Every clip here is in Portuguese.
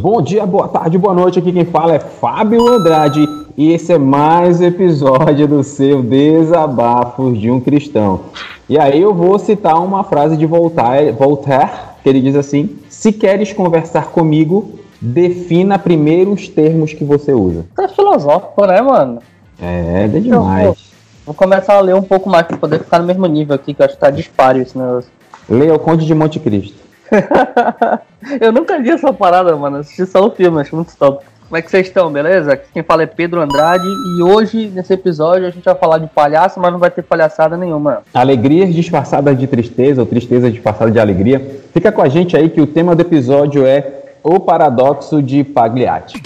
Bom dia, boa tarde, boa noite. Aqui quem fala é Fábio Andrade e esse é mais um episódio do seu Desabafos de um Cristão. E aí eu vou citar uma frase de Voltaire, Voltaire que ele diz assim: Se queres conversar comigo, defina primeiro os termos que você usa. É filosófico, né, mano? É, é demais. Vou, vou começar a ler um pouco mais para poder ficar no mesmo nível aqui, que eu acho que tá disparo esse negócio. Leia o Conde de Monte Cristo. eu nunca vi essa parada, mano. Assisti só o filme, acho muito top. Como é que vocês estão, beleza? Aqui quem fala é Pedro Andrade e hoje, nesse episódio, a gente vai falar de palhaço, mas não vai ter palhaçada nenhuma. Alegrias disfarçadas de tristeza ou tristeza disfarçada de alegria. Fica com a gente aí que o tema do episódio é o paradoxo de Pagliatti.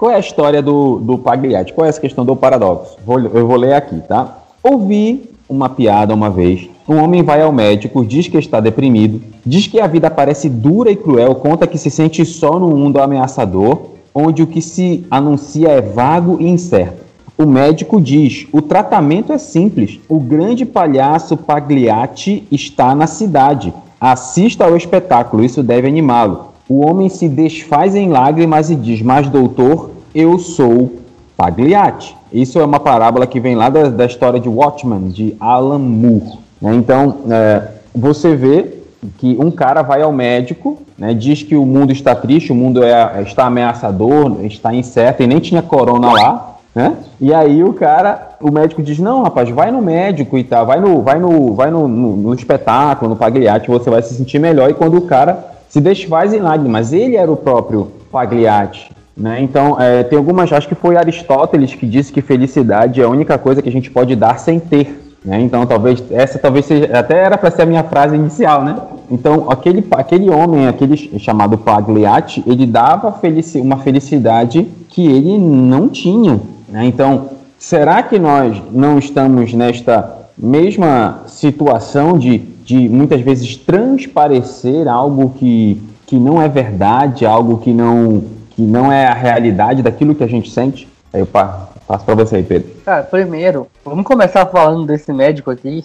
Qual é a história do, do Pagliatti? Qual é essa questão do paradoxo? Vou, eu vou ler aqui, tá? Ouvi uma piada uma vez. Um homem vai ao médico, diz que está deprimido, diz que a vida parece dura e cruel, conta que se sente só num mundo ameaçador, onde o que se anuncia é vago e incerto. O médico diz: o tratamento é simples. O grande palhaço Pagliatti está na cidade. Assista ao espetáculo, isso deve animá-lo. O homem se desfaz em lágrimas e diz: Mas, doutor, eu sou Pagliatti. Isso é uma parábola que vem lá da, da história de Watchmen, de Alan Moore. Né? Então, é, você vê que um cara vai ao médico, né, diz que o mundo está triste, o mundo é, está ameaçador, está incerto, e nem tinha corona lá, né? E aí o cara, o médico diz, não, rapaz, vai no médico e tal, vai no, vai no, vai no, no, no espetáculo, no Pagliatti, você vai se sentir melhor. E quando o cara se desfaz em lágrimas. Ele era o próprio Pagliatti. Né? Então, é, tem algumas. Acho que foi Aristóteles que disse que felicidade é a única coisa que a gente pode dar sem ter. Né? Então, talvez essa talvez seja, até era para ser a minha frase inicial, né? Então, aquele, aquele homem, aquele chamado Pagliatti, ele dava felici uma felicidade que ele não tinha. Né? Então, será que nós não estamos nesta mesma situação de de muitas vezes transparecer algo que, que não é verdade, algo que não, que não é a realidade daquilo que a gente sente? Aí eu passo para você aí, Pedro. Cara, primeiro, vamos começar falando desse médico aqui.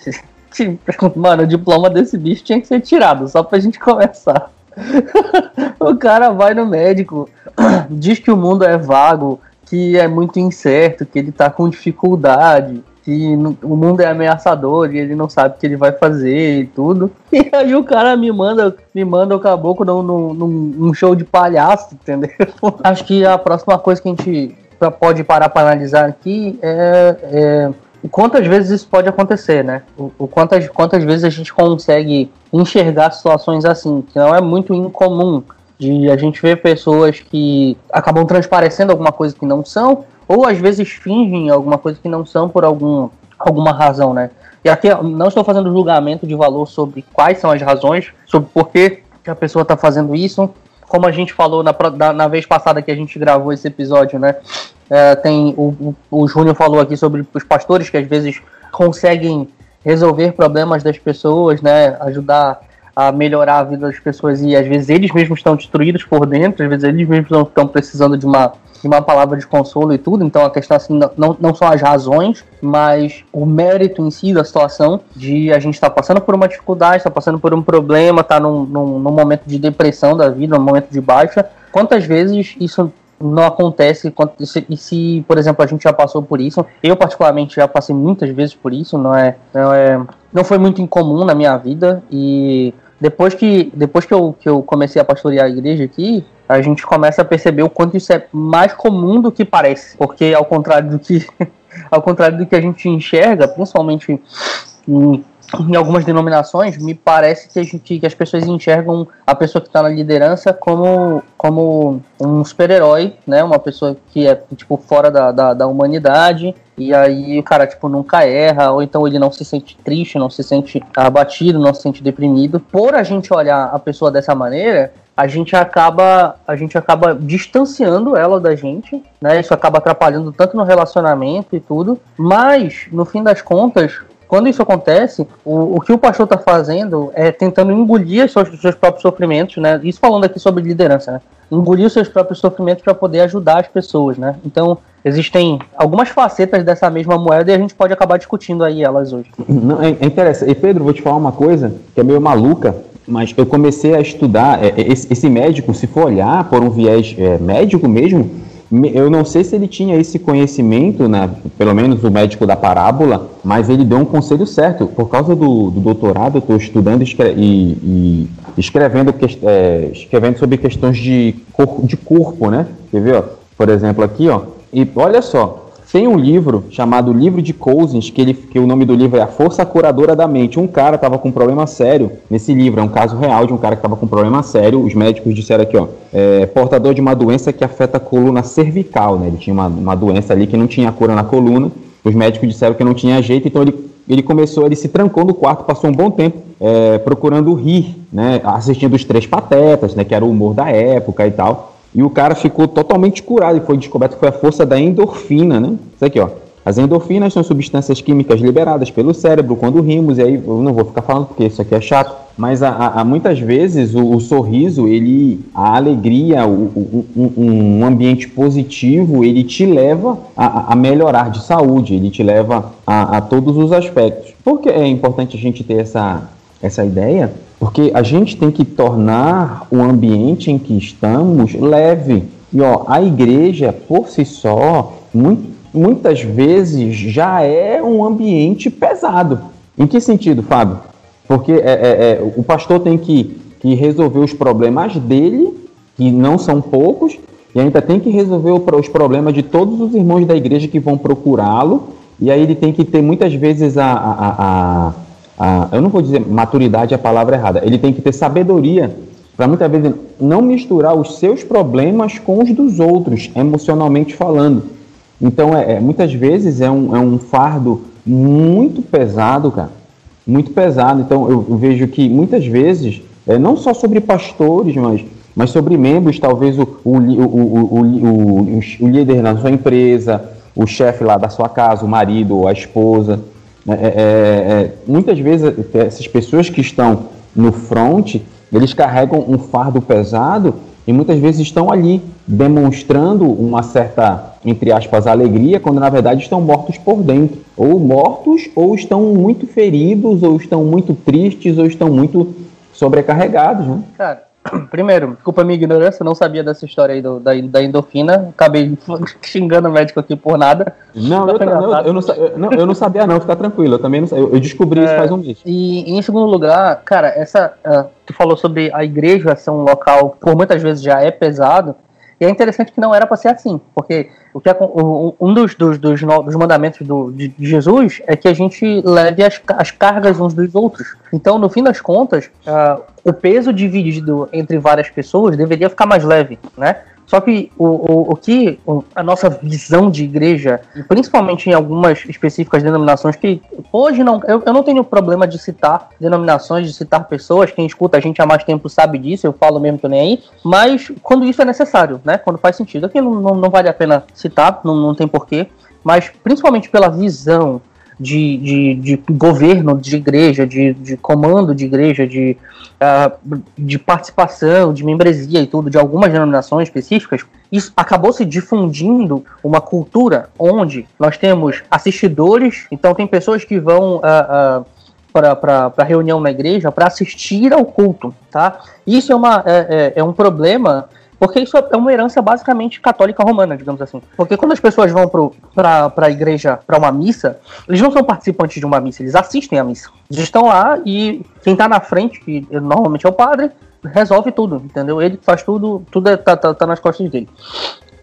Mano, o diploma desse bicho tinha que ser tirado, só pra gente começar. o cara vai no médico, diz que o mundo é vago, que é muito incerto, que ele tá com dificuldade, que o mundo é ameaçador e ele não sabe o que ele vai fazer e tudo. E aí o cara me manda, me manda o caboclo num, num, num show de palhaço, entendeu? Acho que a próxima coisa que a gente pode parar para analisar aqui é, é quantas vezes isso pode acontecer, né? O, o, quantas, quantas vezes a gente consegue enxergar situações assim, que não é muito incomum de a gente ver pessoas que acabam transparecendo alguma coisa que não são, ou às vezes fingem alguma coisa que não são por algum, alguma razão, né? E aqui não estou fazendo julgamento de valor sobre quais são as razões, sobre por que, a pessoa está fazendo isso. Como a gente falou na, na, na, vez passada que a gente gravou esse episódio, né? É, tem o, o, o Júnior falou aqui sobre os pastores que às vezes conseguem resolver problemas das pessoas, né? Ajudar a melhorar a vida das pessoas e às vezes eles mesmos estão destruídos por dentro, às vezes eles mesmos estão precisando de uma de uma palavra de consolo e tudo. Então a questão assim não, não são as razões, mas o mérito em si da situação de a gente estar tá passando por uma dificuldade, está passando por um problema, está num, num, num momento de depressão da vida, num momento de baixa. Quantas vezes isso não acontece e se, por exemplo, a gente já passou por isso. Eu particularmente já passei muitas vezes por isso, não é, não é, não foi muito incomum na minha vida e depois que depois que eu, que eu comecei a pastorear a igreja aqui, a gente começa a perceber o quanto isso é mais comum do que parece. Porque ao contrário do que, ao contrário do que a gente enxerga, principalmente em, em algumas denominações, me parece que, a gente, que as pessoas enxergam a pessoa que está na liderança como, como um super-herói, né? Uma pessoa que é, tipo, fora da, da, da humanidade. E aí o cara, tipo, nunca erra, ou então ele não se sente triste, não se sente abatido, não se sente deprimido. Por a gente olhar a pessoa dessa maneira, a gente acaba a gente acaba distanciando ela da gente, né? Isso acaba atrapalhando tanto no relacionamento e tudo. Mas no fim das contas, quando isso acontece, o, o que o pastor está fazendo é tentando engolir os seus, seus, próprios sofrimentos, né? Isso falando aqui sobre liderança, né? Engolir os seus próprios sofrimentos para poder ajudar as pessoas, né? Então existem algumas facetas dessa mesma moeda e a gente pode acabar discutindo aí elas hoje. Não, é, é interessante. E Pedro, vou te falar uma coisa que é meio maluca, mas eu comecei a estudar. É, é esse, esse, médico, se for olhar por um viés é, médico mesmo, eu não sei se ele tinha esse conhecimento, né, pelo menos o médico da parábola, mas ele deu um conselho certo. Por causa do, do doutorado, eu estou estudando e, e, escrevendo, é, escrevendo sobre questões de, cor, de corpo, né? Quer ver? Ó? Por exemplo, aqui, ó. E olha só, tem um livro chamado Livro de Cousins, que, ele, que o nome do livro é A Força Curadora da Mente. Um cara estava com um problema sério nesse livro, é um caso real de um cara que estava com um problema sério. Os médicos disseram aqui, ó, é, portador de uma doença que afeta a coluna cervical, né? Ele tinha uma, uma doença ali que não tinha cura na coluna. Os médicos disseram que não tinha jeito, então ele, ele começou, ele se trancou no quarto, passou um bom tempo é, procurando rir, né? Assistindo os Três Patetas, né? Que era o humor da época e tal. E o cara ficou totalmente curado e foi descoberto que foi a força da endorfina, né? Isso aqui, ó. As endorfinas são substâncias químicas liberadas pelo cérebro quando rimos, e aí eu não vou ficar falando porque isso aqui é chato, mas há, muitas vezes o, o, sorriso, ele, a alegria, o, o, um, um, ambiente positivo, ele te leva a, a melhorar de saúde, ele te leva a, a todos os aspectos. Por que é importante a gente ter essa, essa ideia? Porque a gente tem que tornar o ambiente em que estamos leve. E ó, a igreja, por si só, muitas vezes já é um ambiente pesado. Em que sentido, Fábio? Porque é, é, é, o pastor tem que, que resolver os problemas dele, que não são poucos, e ainda tem que resolver os problemas de todos os irmãos da igreja que vão procurá-lo, e aí ele tem que ter muitas vezes a, a, a, a, eu não vou dizer maturidade é a palavra errada, ele tem que ter sabedoria para muitas vezes não misturar os seus problemas com os dos outros, emocionalmente falando. Então, é, é muitas vezes é um, é um fardo muito pesado, cara, muito pesado. Então, eu, eu vejo que muitas vezes, é, não só sobre pastores, mas, mas sobre membros, talvez o, o, o, o, o líder da sua empresa, o chefe lá da sua casa, o marido ou a esposa, é, é, é, muitas vezes essas pessoas que estão no front, eles carregam um fardo pesado e muitas vezes estão ali demonstrando uma certa, entre aspas, alegria, quando na verdade estão mortos por dentro. Ou mortos, ou estão muito feridos, ou estão muito tristes, ou estão muito sobrecarregados. Né? Cara, Primeiro, desculpa a minha ignorância, não sabia dessa história aí do, da, da endorfina. Acabei xingando o médico aqui por nada. Não, eu, não, eu, não, não, eu não sabia, não, fica tranquilo. Eu também não, eu, eu descobri é, isso faz um mês. E em segundo lugar, cara, essa. Uh, tu falou sobre a igreja ser um local que por muitas vezes já é pesado. E é interessante que não era para ser assim, porque o que é, um dos, dos, dos, dos mandamentos do, de Jesus é que a gente leve as, as cargas uns dos outros. Então, no fim das contas, uh, o peso dividido entre várias pessoas deveria ficar mais leve, né? Só que o, o, o que a nossa visão de igreja, principalmente em algumas específicas denominações, que hoje não. Eu, eu não tenho problema de citar denominações, de citar pessoas, quem escuta a gente há mais tempo sabe disso, eu falo mesmo que nem aí, mas quando isso é necessário, né? Quando faz sentido. Aqui não, não, não vale a pena citar, não, não tem porquê, mas principalmente pela visão de, de, de governo de igreja, de, de comando de igreja, de, uh, de participação, de membresia e tudo, de algumas denominações específicas, isso acabou se difundindo uma cultura onde nós temos assistidores, então tem pessoas que vão. Uh, uh, para reunião na igreja para assistir ao culto, tá? Isso é, uma, é, é, é um problema porque isso é uma herança basicamente católica romana, digamos assim. Porque quando as pessoas vão para a igreja, para uma missa, eles não são participantes de uma missa, eles assistem à missa. Eles estão lá e quem está na frente, que normalmente é o padre, resolve tudo, entendeu? Ele faz tudo, tudo é, tá, tá, tá nas costas dele.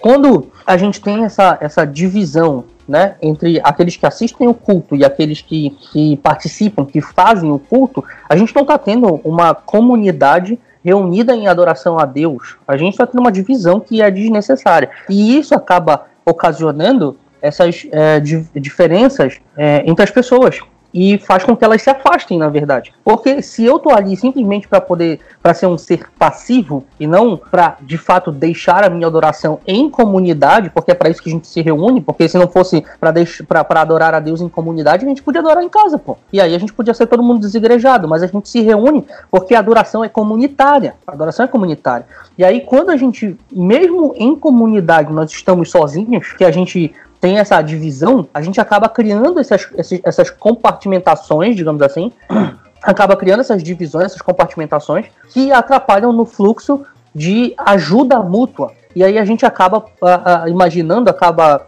Quando a gente tem essa, essa divisão né, entre aqueles que assistem o culto e aqueles que, que participam, que fazem o culto, a gente não está tendo uma comunidade reunida em adoração a Deus, a gente está tendo uma divisão que é desnecessária. E isso acaba ocasionando essas é, di diferenças é, entre as pessoas. E faz com que elas se afastem, na verdade. Porque se eu tô ali simplesmente para poder, para ser um ser passivo e não para de fato deixar a minha adoração em comunidade, porque é para isso que a gente se reúne, porque se não fosse para adorar a Deus em comunidade, a gente podia adorar em casa, pô. E aí a gente podia ser todo mundo desigrejado, mas a gente se reúne porque a adoração é comunitária. A adoração é comunitária. E aí quando a gente, mesmo em comunidade, nós estamos sozinhos, que a gente tem essa divisão, a gente acaba criando essas, essas compartimentações, digamos assim, acaba criando essas divisões, essas compartimentações que atrapalham no fluxo de ajuda mútua. E aí a gente acaba imaginando, acaba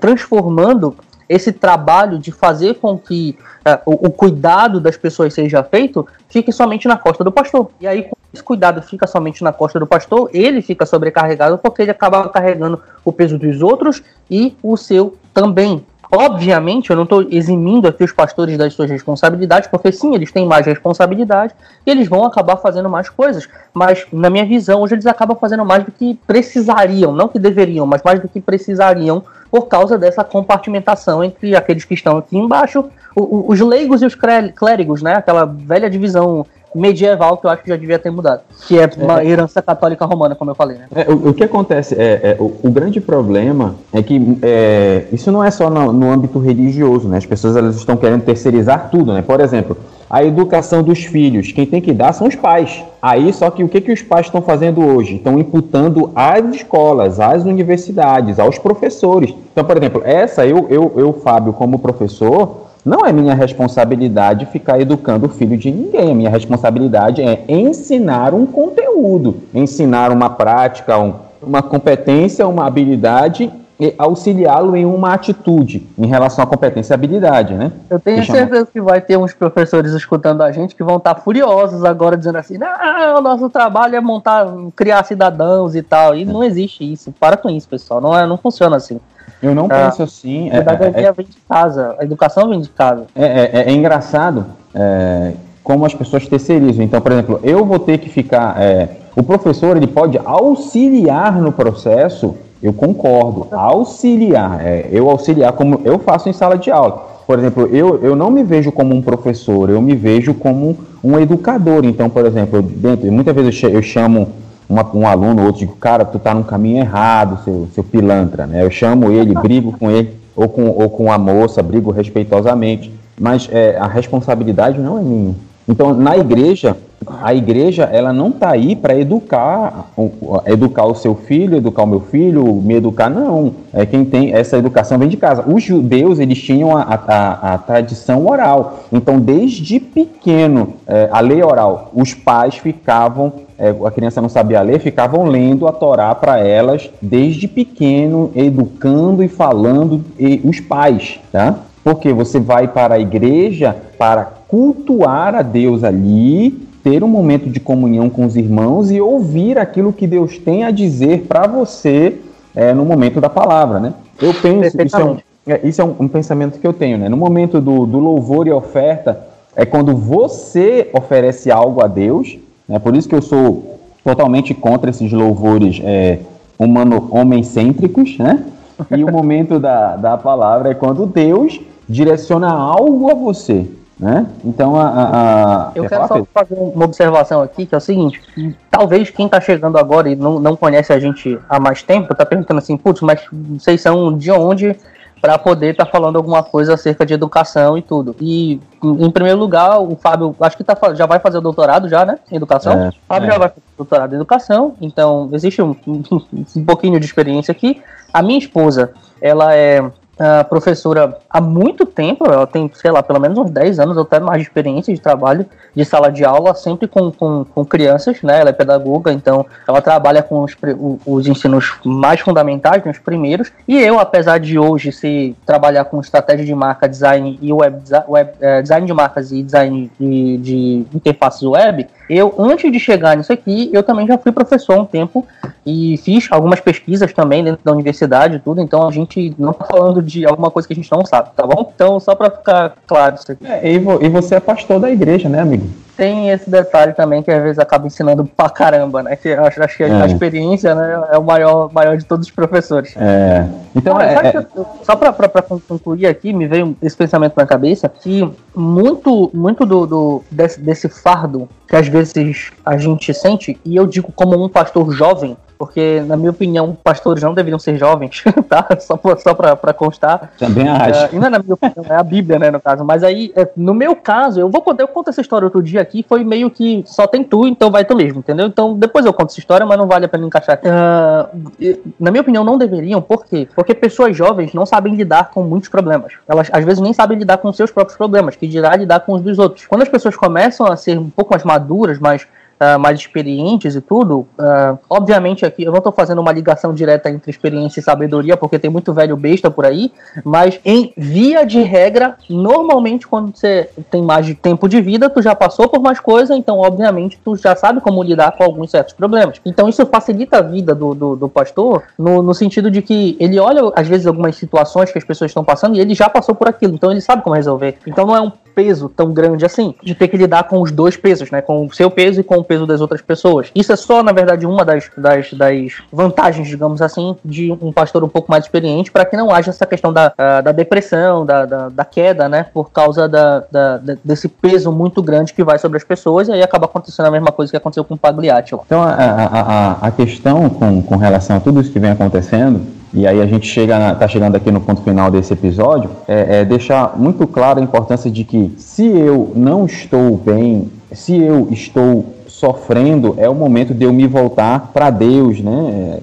transformando esse trabalho de fazer com que o, o, cuidado das pessoas seja feito fique somente na costa do pastor. E aí, esse cuidado fica somente na costa do pastor, ele fica sobrecarregado porque ele acaba carregando o peso dos outros e o seu também. Obviamente, eu não estou eximindo aqui os pastores das suas responsabilidades, porque sim, eles têm mais responsabilidade e eles vão acabar fazendo mais coisas. Mas, na minha visão, hoje eles acabam fazendo mais do que precisariam, não que deveriam, mas mais do que precisariam, por causa dessa compartimentação entre aqueles que estão aqui embaixo, os leigos e os clérigos, né? Aquela velha divisão medieval que eu acho que já devia ter mudado. Que é uma é. herança católica romana, como eu falei, né? É, o, o, que acontece é, é o, o, grande problema é que é, isso não é só no, no, âmbito religioso, né? As pessoas elas estão querendo terceirizar tudo, né? Por exemplo, a educação dos filhos, quem tem que dar são os pais. Aí, só que o que, que os pais estão fazendo hoje? Estão imputando às escolas, às universidades, aos professores. Então, por exemplo, essa, eu, eu, eu Fábio, como professor, não é minha responsabilidade ficar educando o filho de ninguém. A minha responsabilidade é ensinar um conteúdo, ensinar uma prática, um, uma competência, uma habilidade e auxiliá-lo em uma atitude em relação à competência e habilidade, né? Eu tenho que certeza chama... que vai ter uns professores escutando a gente que vão estar furiosos agora dizendo assim, não, o nosso trabalho é montar, criar cidadãos e tal, e não existe isso. Para com isso, pessoal, não, é, não funciona assim. Eu não ah, penso assim. A pedagogia é, é, vem de casa, a educação vem de casa. É, é, é, é engraçado é, como as pessoas terceirizam. Então, por exemplo, eu vou ter que ficar. É, o professor ele pode auxiliar no processo, eu concordo. Auxiliar. eu auxiliar como eu faço em sala de aula. Por exemplo, eu, eu não me vejo como um professor, eu me vejo como um educador. Então, por exemplo, dentro, muitas vezes eu chamo uma, um aluno, outro, digo, cara, tu tá no caminho errado, seu, seu pilantra, né? Eu chamo ele, brigo com ele, ou com, ou com a moça, brigo respeitosamente, mas é, a responsabilidade não é minha. Então, na igreja, a igreja ela não está aí para educar, educar o seu filho, educar o meu filho, me educar, não. É quem tem essa educação vem de casa. Os judeus eles tinham a, a, a tradição oral. Então, desde pequeno, é, a lei oral, os pais ficavam, é, a criança não sabia ler, ficavam lendo a Torá para elas desde pequeno, educando e falando e os pais, tá? Porque você vai para a igreja para cultuar a Deus ali ter um momento de comunhão com os irmãos e ouvir aquilo que Deus tem a dizer para você é, no momento da palavra, né? Eu penso, isso é, um, é, isso é um, um, pensamento que eu tenho, né? No momento do, do louvor e oferta, é quando você oferece algo a Deus, né? Por isso que eu sou totalmente contra esses louvores é, humano, homem-cêntricos, né? E o momento da, da palavra é quando Deus direciona algo a você. Né? Então, a, a, a... eu quero só fazer uma observação aqui, que é o seguinte: talvez quem está chegando agora e não, não conhece a gente há mais tempo, está perguntando assim, putz, mas vocês são de onde para poder estar tá falando alguma coisa acerca de educação e tudo. E, em primeiro lugar, o Fábio, acho que tá, já vai fazer o doutorado já, né? Em educação. É, Fábio é. já vai fazer o doutorado em educação, então existe um, um pouquinho de experiência aqui. A minha esposa, ela é uh, professora há muito tempo, ela tem, sei lá, pelo menos uns 10 anos ou até mais de experiência de trabalho de sala de aula, sempre com, com, com crianças, né? Ela é pedagoga, então ela trabalha com os, os ensinos mais fundamentais, né, os primeiros. E eu, apesar de hoje se trabalhar com estratégia de marca, design e web, web é, design de marcas e design de, de interfaces web, eu, antes de chegar nisso aqui, eu também já fui professor um tempo e fiz algumas pesquisas também dentro da universidade e tudo, então a gente não tá falando de alguma coisa que a gente não sabe, tá bom? Então, só para ficar claro isso aqui. É, e, vo, e, você é pastor da igreja, né, amigo? Tem esse detalhe também que às vezes acaba ensinando pra caramba, né? Que acho, acho que é. a experiência né, é o maior, maior de todos os professores. É. Então, é, é... Eu, só pra, pra, pra, concluir aqui, me veio esse pensamento na cabeça que muito, muito do, do desse, desse fardo que às vezes a gente sente, e eu digo como um pastor jovem, porque, na minha opinião, pastores não deveriam ser jovens, tá? Só, pra, só pra, pra constar. Também acho. É, não é na minha opinião, é a Bíblia, né, no caso. Mas aí, é, no meu caso, eu vou contar, eu conto essa história outro dia aqui, foi meio que só tem tu, então vai tu mesmo, entendeu? Então, depois eu conto essa história, mas não vale a pena encaixar. Uh, na minha opinião, não deveriam, por quê? Porque pessoas jovens não sabem lidar com muitos problemas. Elas, às vezes, nem sabem lidar com seus próprios problemas, que dirá lidar com os dos outros. Quando as pessoas começam a ser um pouco mais maduras, mais uh, mais experientes e tudo, uh, obviamente aqui eu não estou fazendo uma ligação direta entre experiência e sabedoria, porque tem muito velho besta por aí, mas em via de regra, normalmente quando você tem mais de tempo de vida, tu já passou por mais coisa, então obviamente tu já sabe como lidar com alguns certos problemas. Então isso facilita a vida do, do, do pastor no, no sentido de que ele olha às vezes algumas situações que as pessoas estão passando e ele já passou por aquilo, então ele sabe como resolver. Então não é um peso tão grande assim, de ter que lidar com os dois pesos, né? Com o seu peso e com o peso das outras pessoas. Isso é só, na verdade, uma das, das, das vantagens, digamos assim, de um pastor um pouco mais experiente, para que não haja essa questão da, da depressão, da, da, da queda, né? Por causa da, da, desse peso muito grande que vai sobre as pessoas, e aí acaba acontecendo a mesma coisa que aconteceu com o Pagliatti. Então, a, a, a, questão com, com relação a tudo isso que vem acontecendo e aí a gente chega está chegando aqui no ponto final desse episódio, é, é, deixar muito claro a importância de que se eu não estou bem, se eu estou sofrendo, é o momento de eu me voltar para Deus, né?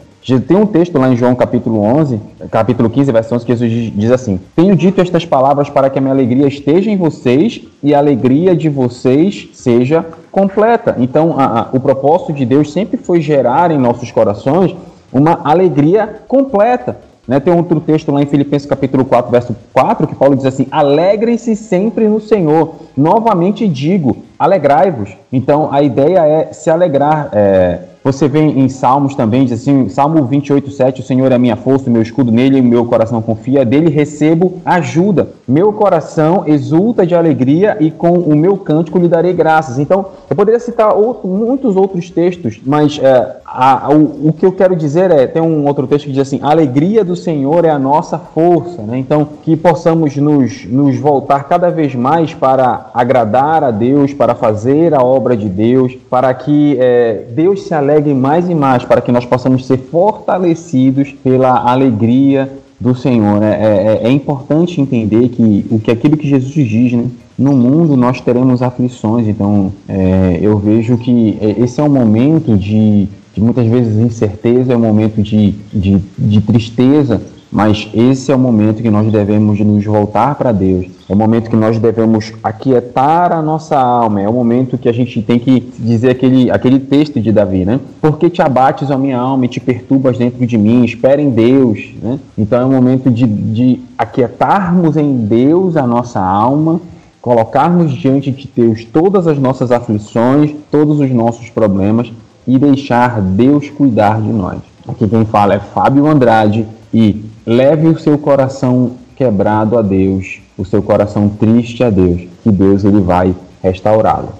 Tem um texto lá em João capítulo 11, capítulo 15, versão 11, que Jesus diz assim: Tenho dito estas palavras para que a minha alegria esteja em vocês e a alegria de vocês seja completa. Então, a, a, o propósito de Deus sempre foi gerar em nossos corações uma alegria completa. Né? Tem outro texto lá em Filipenses capítulo 4, verso 4, que Paulo diz assim: Alegrem-se sempre no Senhor. Novamente digo, alegrai-vos. Então a ideia é se alegrar. É, você vê em Salmos também, diz assim, Salmo 28, 7, o Senhor é minha força, o meu escudo nele, e meu coração confia, dele recebo ajuda. Meu coração exulta de alegria e com o meu cântico lhe darei graças. Então, eu poderia citar outro, muitos outros textos, mas é, a, o, o, que eu quero dizer é, tem um outro texto que diz assim, a alegria do Senhor é a nossa força, né? Então, que possamos nos, nos voltar cada vez mais para agradar a Deus, para fazer a obra de Deus, para que é, Deus se alegre mais e mais, para que nós possamos ser fortalecidos pela alegria do Senhor. Né? É, é, é importante entender que o que aquilo que Jesus diz, né? no mundo nós teremos aflições, então é, eu vejo que é, esse é um momento de de muitas vezes incerteza, é um momento de, de, de tristeza, mas esse é o momento que nós devemos nos voltar para Deus. É o momento que nós devemos aquietar a nossa alma. É o momento que a gente tem que dizer aquele, aquele texto de Davi, né? Porque te abates a minha alma e te perturbas dentro de mim? Espera em Deus, né? Então é o momento de, de aquietarmos em Deus a nossa alma, colocarmos diante de Deus todas as nossas aflições, todos os nossos problemas e deixar Deus cuidar de nós. Aqui quem fala é Fábio Andrade e leve o seu coração quebrado a Deus, o seu coração triste a Deus, que Deus ele vai restaurá-lo.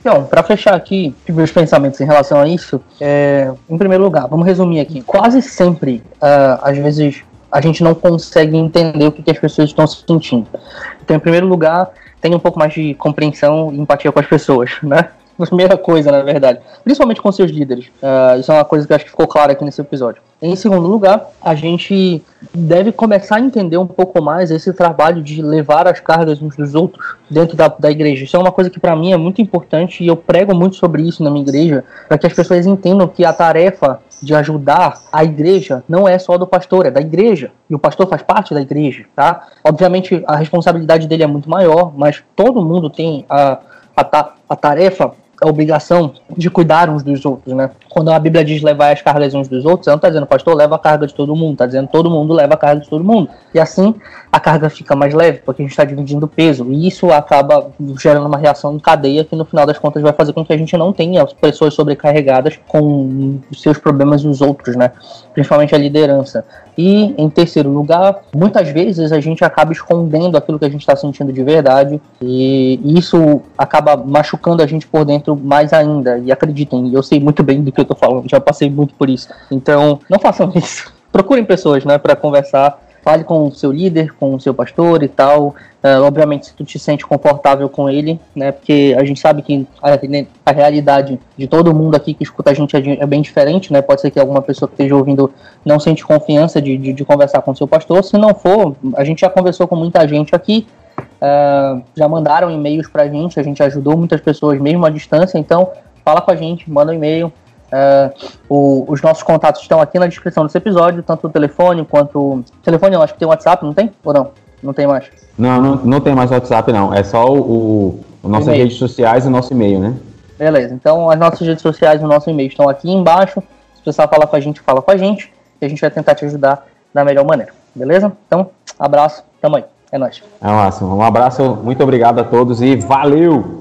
Então, para fechar aqui meus pensamentos em relação a isso, é, em primeiro lugar, vamos resumir aqui. Quase sempre, uh, às vezes, a gente não consegue entender o que, que as pessoas estão sentindo. Então, em primeiro lugar, tenha um pouco mais de compreensão e empatia com as pessoas, né? Primeira coisa, na verdade. Principalmente com seus líderes. Uh, isso é uma coisa que acho que ficou clara aqui nesse episódio. Em segundo lugar, a gente deve começar a entender um pouco mais esse trabalho de levar as cargas uns dos outros dentro da, da igreja. Isso é uma coisa que para mim é muito importante e eu prego muito sobre isso na minha igreja, para que as pessoas entendam que a tarefa de ajudar a igreja não é só do pastor, é da igreja. E o pastor faz parte da igreja, tá? Obviamente a responsabilidade dele é muito maior, mas todo mundo tem a, a, a tarefa a obrigação de cuidar uns dos outros, né? Quando a Bíblia diz levar as cargas uns dos outros, ela não está dizendo, pastor, leva a carga de todo mundo, está dizendo todo mundo leva a carga de todo mundo. E assim a carga fica mais leve, porque a gente está dividindo peso. E isso acaba gerando uma reação em cadeia que no final das contas vai fazer com que a gente não tenha pessoas sobrecarregadas com os seus problemas dos outros, né? Principalmente a liderança. E, em terceiro lugar, muitas vezes a gente acaba escondendo aquilo que a gente está sentindo de verdade, e isso acaba machucando a gente por dentro mais ainda. E acreditem, eu sei muito bem do que eu estou falando, já passei muito por isso. Então, não façam isso. Procurem pessoas né, para conversar fale com o seu líder, com o seu pastor e tal. Uh, obviamente, se tu te sente confortável com ele, né? Porque a gente sabe que a, a realidade de todo mundo aqui que escuta a gente é, é, bem diferente, né? Pode ser que alguma pessoa que esteja ouvindo não sente confiança de, de, de conversar com o seu pastor. Se não for, a gente já conversou com muita gente aqui. Uh, já mandaram e-mails pra gente, a gente ajudou muitas pessoas mesmo à distância, então fala com a gente, manda um e-mail, Uh, o, os nossos contatos estão aqui na descrição desse episódio, tanto o telefone quanto. Telefone, eu acho que tem WhatsApp, não tem? Ou não? Não tem mais? Não, não, não tem mais WhatsApp, não. É só o, o nossas redes sociais e o nosso e-mail, né? Beleza, então as nossas redes sociais e o nosso e-mail estão aqui embaixo. Se precisar falar com a gente, fala com a gente. E a gente vai tentar te ajudar da melhor maneira. Beleza? Então, abraço, tamo aí. É nóis. É máximo. Um abraço, muito obrigado a todos e valeu!